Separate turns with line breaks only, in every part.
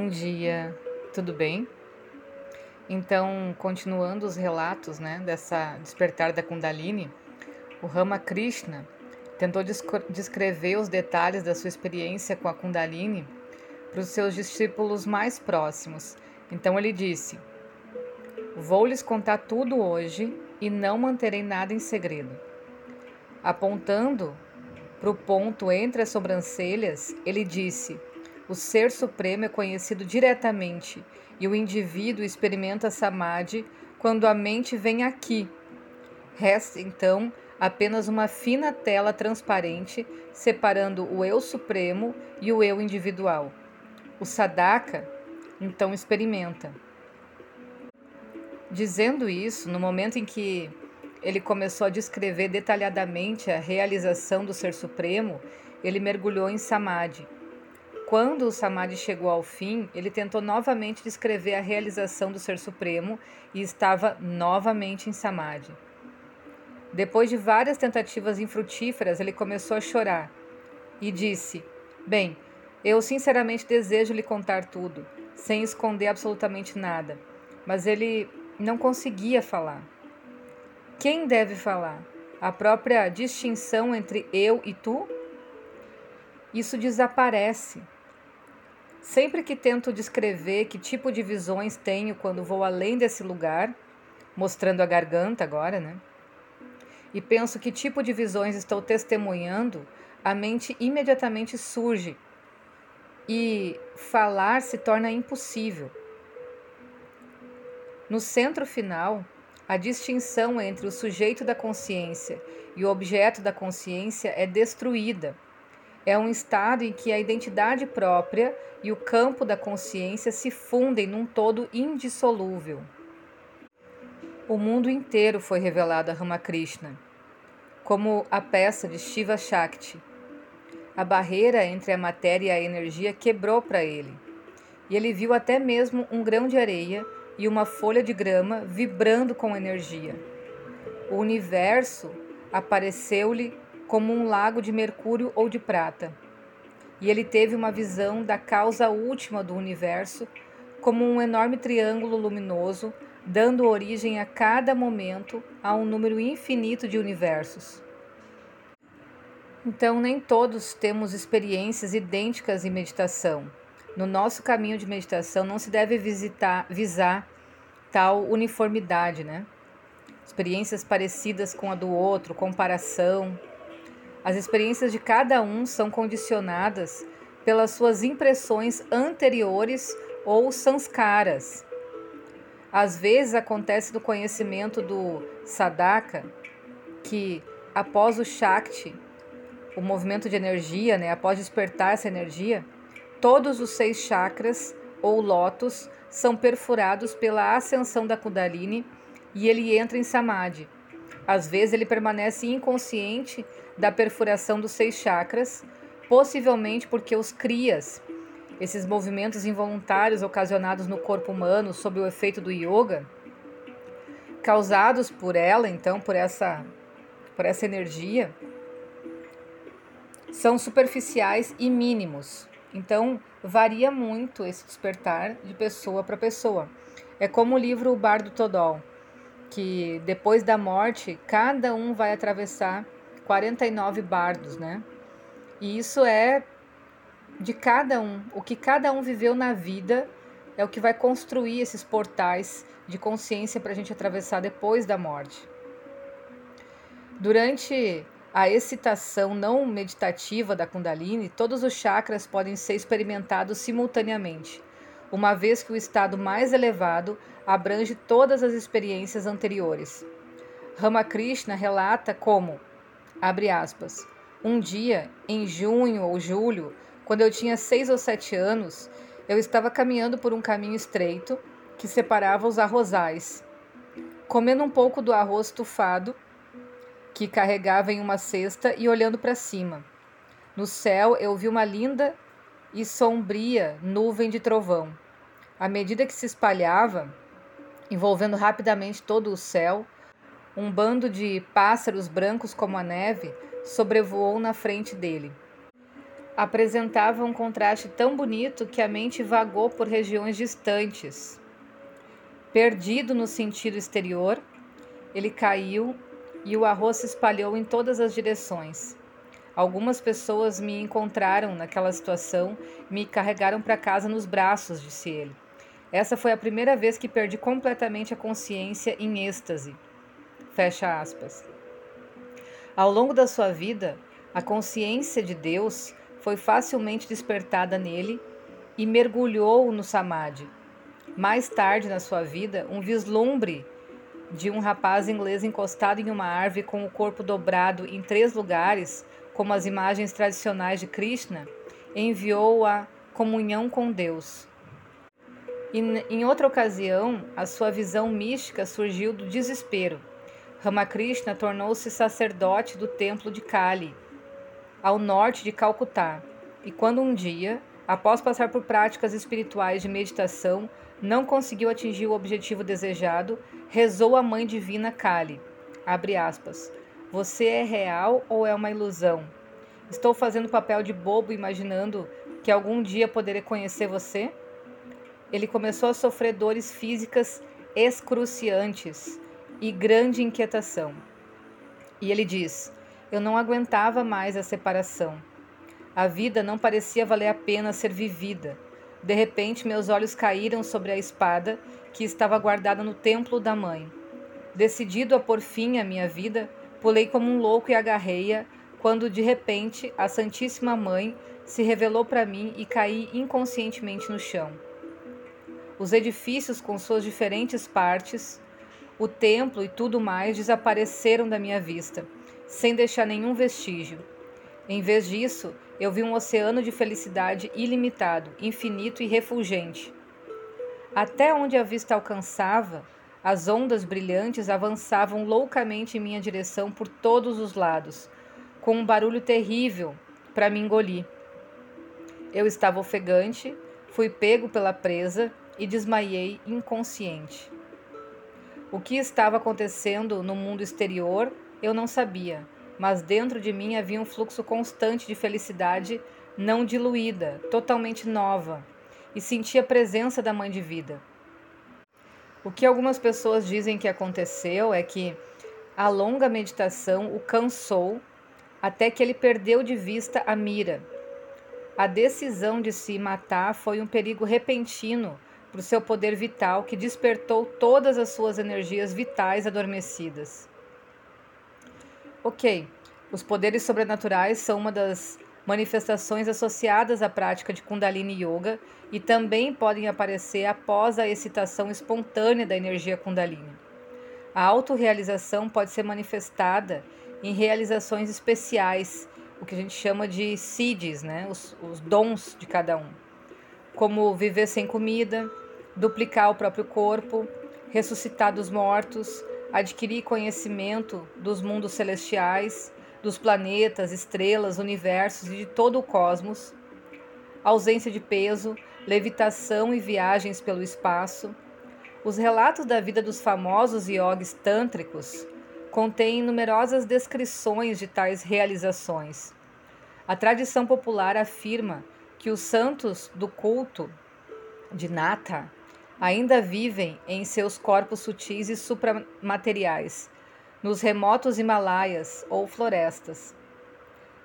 Bom dia, tudo bem? Então, continuando os relatos né, dessa despertar da Kundalini, o Ramakrishna tentou descrever os detalhes da sua experiência com a Kundalini para os seus discípulos mais próximos. Então ele disse: Vou lhes contar tudo hoje e não manterei nada em segredo. Apontando para o ponto entre as sobrancelhas, ele disse: O Ser Supremo é conhecido diretamente e o indivíduo experimenta samadhi quando a mente vem aqui. Resta então apenas uma fina tela transparente separando o eu supremo e o eu individual. O sadaka então experimenta. Dizendo isso, no momento em que ele começou a descrever detalhadamente a realização do Ser Supremo, ele mergulhou em Samadhi. Quando o Samadhi chegou ao fim, ele tentou novamente descrever a realização do Ser Supremo e estava novamente em Samadhi. Depois de várias tentativas infrutíferas, ele começou a chorar e disse: Bem, eu sinceramente desejo lhe contar tudo, sem esconder absolutamente nada, mas ele não conseguia falar. Quem deve falar? A própria distinção entre eu e tu? Isso desaparece. Sempre que tento descrever que tipo de visões tenho quando vou além desse lugar, mostrando a garganta agora, né? e penso que tipo de visões estou testemunhando, a mente imediatamente surge e falar se torna impossível. No centro final, a distinção entre o sujeito da consciência e o objeto da consciência é destruída. É um estado em que a identidade própria e o campo da consciência se fundem num todo indissolúvel. O mundo inteiro foi revelado a Ramakrishna, como a peça de Shiva Shakti. A barreira entre a matéria e a energia quebrou para ele, e ele viu até mesmo um grão de areia e uma folha de grama vibrando com energia. O universo apareceu-lhe como um lago de mercúrio ou de prata, e ele teve uma visão da causa última do universo como um enorme triângulo luminoso dando origem a cada momento a um número infinito de universos. Então, nem todos temos experiências idênticas em meditação. No nosso caminho de meditação, não se deve visitar, visar tal uniformidade, né? Experiências parecidas com a do outro, comparação. As experiências de cada um são condicionadas pelas suas impressões anteriores ou sanskaras, às vezes acontece no conhecimento do sadaka que após o shakti, o movimento de energia, né, após despertar essa energia, todos os seis chakras ou lotos são perfurados pela ascensão da kundalini e ele entra em samadhi. Às vezes ele permanece inconsciente da perfuração dos seis chakras, possivelmente porque os crias esses movimentos involuntários ocasionados no corpo humano sob o efeito do yoga, causados por ela, então, por essa, por essa energia, são superficiais e mínimos. Então, varia muito esse despertar de pessoa para pessoa. É como o livro O Bar do Todol, que depois da morte, cada um vai atravessar 49 bardos, né? E isso é de cada um, o que cada um viveu na vida é o que vai construir esses portais de consciência para a gente atravessar depois da morte. Durante a excitação não meditativa da Kundalini, todos os chakras podem ser experimentados simultaneamente, uma vez que o estado mais elevado abrange todas as experiências anteriores. Ramakrishna relata como, abre aspas, um dia, em junho ou julho, quando eu tinha seis ou sete anos, eu estava caminhando por um caminho estreito que separava os arrozais. Comendo um pouco do arroz estufado que carregava em uma cesta e olhando para cima. No céu eu vi uma linda e sombria nuvem de trovão. À medida que se espalhava, envolvendo rapidamente todo o céu, um bando de pássaros brancos como a neve sobrevoou na frente dele. apresentava um contraste tão bonito que a mente vagou por regiões distantes. Perdido no sentido exterior, ele caiu e o arroz se espalhou em todas as direções. Algumas pessoas me encontraram naquela situação, me carregaram para casa nos braços, disse ele. Essa foi a primeira vez que perdi completamente a consciência em êxtase. Fecha aspas. Ao longo da sua vida, a consciência de Deus foi facilmente despertada nele e mergulhou no samadhi. Mais tarde na sua vida, um vislumbre de um rapaz inglês encostado em uma árvore com o corpo dobrado em três lugares, como as imagens tradicionais de Krishna, enviou a comunhão com Deus. E, em outra ocasião, a sua visão mística surgiu do desespero. Ramakrishna tornou-se sacerdote do templo de Kali ao norte de Calcutá. E quando um dia, após passar por práticas espirituais de meditação, não conseguiu atingir o objetivo desejado, rezou à Mãe Divina Kali. Abre aspas. Você é real ou é uma ilusão? Estou fazendo papel de bobo imaginando que algum dia poderei conhecer você? Ele começou a sofrer dores físicas excruciantes e grande inquietação. E ele diz: eu não aguentava mais a separação. A vida não parecia valer a pena ser vivida. De repente, meus olhos caíram sobre a espada que estava guardada no templo da mãe. Decidido a pôr fim à minha vida, pulei como um louco e agarrei-a, quando de repente a Santíssima Mãe se revelou para mim e caí inconscientemente no chão. Os edifícios com suas diferentes partes, o templo e tudo mais desapareceram da minha vista sem deixar nenhum vestígio. Em vez disso, eu vi um oceano de felicidade ilimitado, infinito e refulgente. Até onde a vista alcançava, as ondas brilhantes avançavam loucamente em minha direção por todos os lados, com um barulho terrível para me engolir. Eu estava ofegante, fui pego pela presa e desmaiei inconsciente. O que estava acontecendo no mundo exterior eu não sabia, mas dentro de mim havia um fluxo constante de felicidade não diluída, totalmente nova, e sentia a presença da Mãe de Vida. O que algumas pessoas dizem que aconteceu é que a longa meditação o cansou até que ele perdeu de vista a mira. A decisão de se matar foi um perigo repentino para o seu poder vital que despertou todas as suas energias vitais adormecidas. Ok, os poderes sobrenaturais são uma das manifestações associadas à prática de Kundalini Yoga e também podem aparecer após a excitação espontânea da energia Kundalini. A autorrealização pode ser manifestada em realizações especiais, o que a gente chama de siddhis, né? os, os dons de cada um, como viver sem comida, duplicar o próprio corpo, ressuscitar dos mortos, adquirir conhecimento dos mundos celestiais, dos planetas, estrelas, universos e de todo o cosmos, ausência de peso, levitação e viagens pelo espaço. Os relatos da vida dos famosos yogis tântricos contêm numerosas descrições de tais realizações. A tradição popular afirma que os santos do culto de Nata ainda vivem em seus corpos sutis e supramateriais, nos remotos Himalaias ou florestas.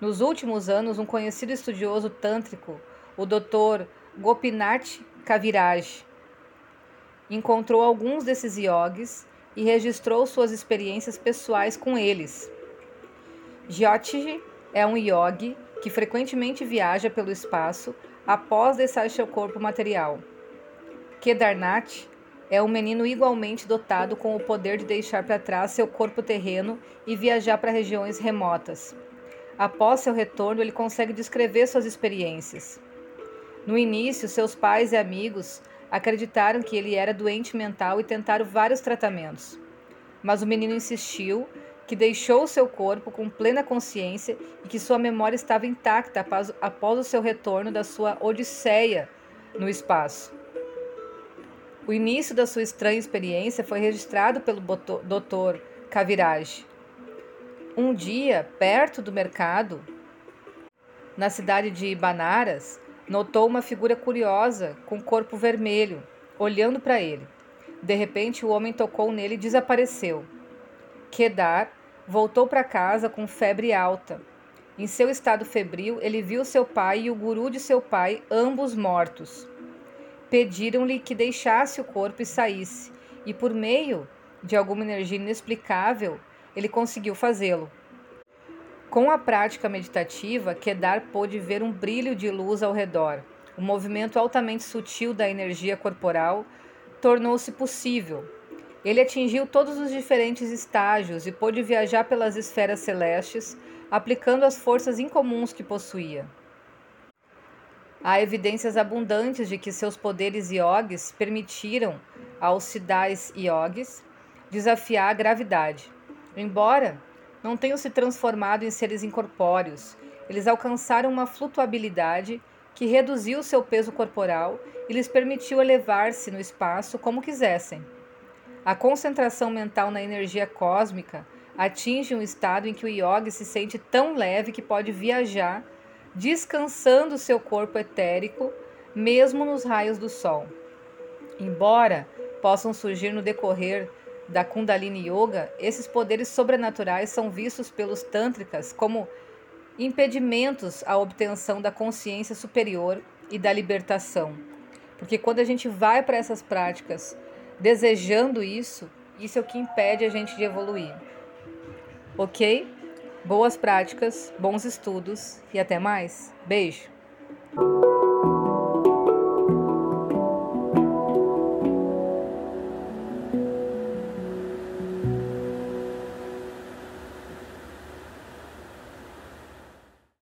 Nos últimos anos, um conhecido estudioso tântrico, o Dr. Gopinath Kaviraj, encontrou alguns desses yogis e registrou suas experiências pessoais com eles. Jyotiji é um yogi que frequentemente viaja pelo espaço após deixar seu corpo material. Kedarnath é um menino igualmente dotado com o poder de deixar para trás seu corpo terreno e viajar para regiões remotas. Após seu retorno, ele consegue descrever suas experiências. No início, seus pais e amigos acreditaram que ele era doente mental e tentaram vários tratamentos. Mas o menino insistiu que deixou seu corpo com plena consciência e que sua memória estava intacta após, o seu retorno da sua odisseia no espaço. O início da sua estranha experiência foi registrado pelo Dr. Kaviraj. Um dia, perto do mercado, na cidade de Banaras, notou uma figura curiosa com corpo vermelho, olhando para ele. De repente, o homem tocou nele e desapareceu. Kedar voltou para casa com febre alta. Em seu estado febril, ele viu seu pai e o guru de seu pai, ambos mortos. Pediram-lhe que deixasse o corpo e saísse, e por meio de alguma energia inexplicável, ele conseguiu fazê-lo. Com a prática meditativa, Kedar pôde ver um brilho de luz ao redor. O movimento altamente sutil da energia corporal tornou-se possível. Ele atingiu todos os diferentes estágios e pôde viajar pelas esferas celestes, aplicando as forças incomuns que possuía. Há evidências abundantes de que seus poderes yogis permitiram aos siddhas yogis desafiar a gravidade. Embora não tenham se transformado em seres incorpóreos, eles alcançaram uma flutuabilidade que reduziu seu peso corporal e lhes permitiu elevar-se no espaço como quisessem. A concentração mental na energia cósmica atinge um estado em que o yogi se sente tão leve que pode viajar descansando seu corpo etérico, mesmo nos raios do sol. Embora possam surgir no decorrer da Kundalini Yoga, esses poderes sobrenaturais são vistos pelos tântricas como impedimentos à obtenção da consciência superior e da libertação. Porque quando a gente vai para essas práticas desejando isso, isso é o que impede a gente de evoluir. Ok? Boas práticas, bons estudos e até mais. Beijo!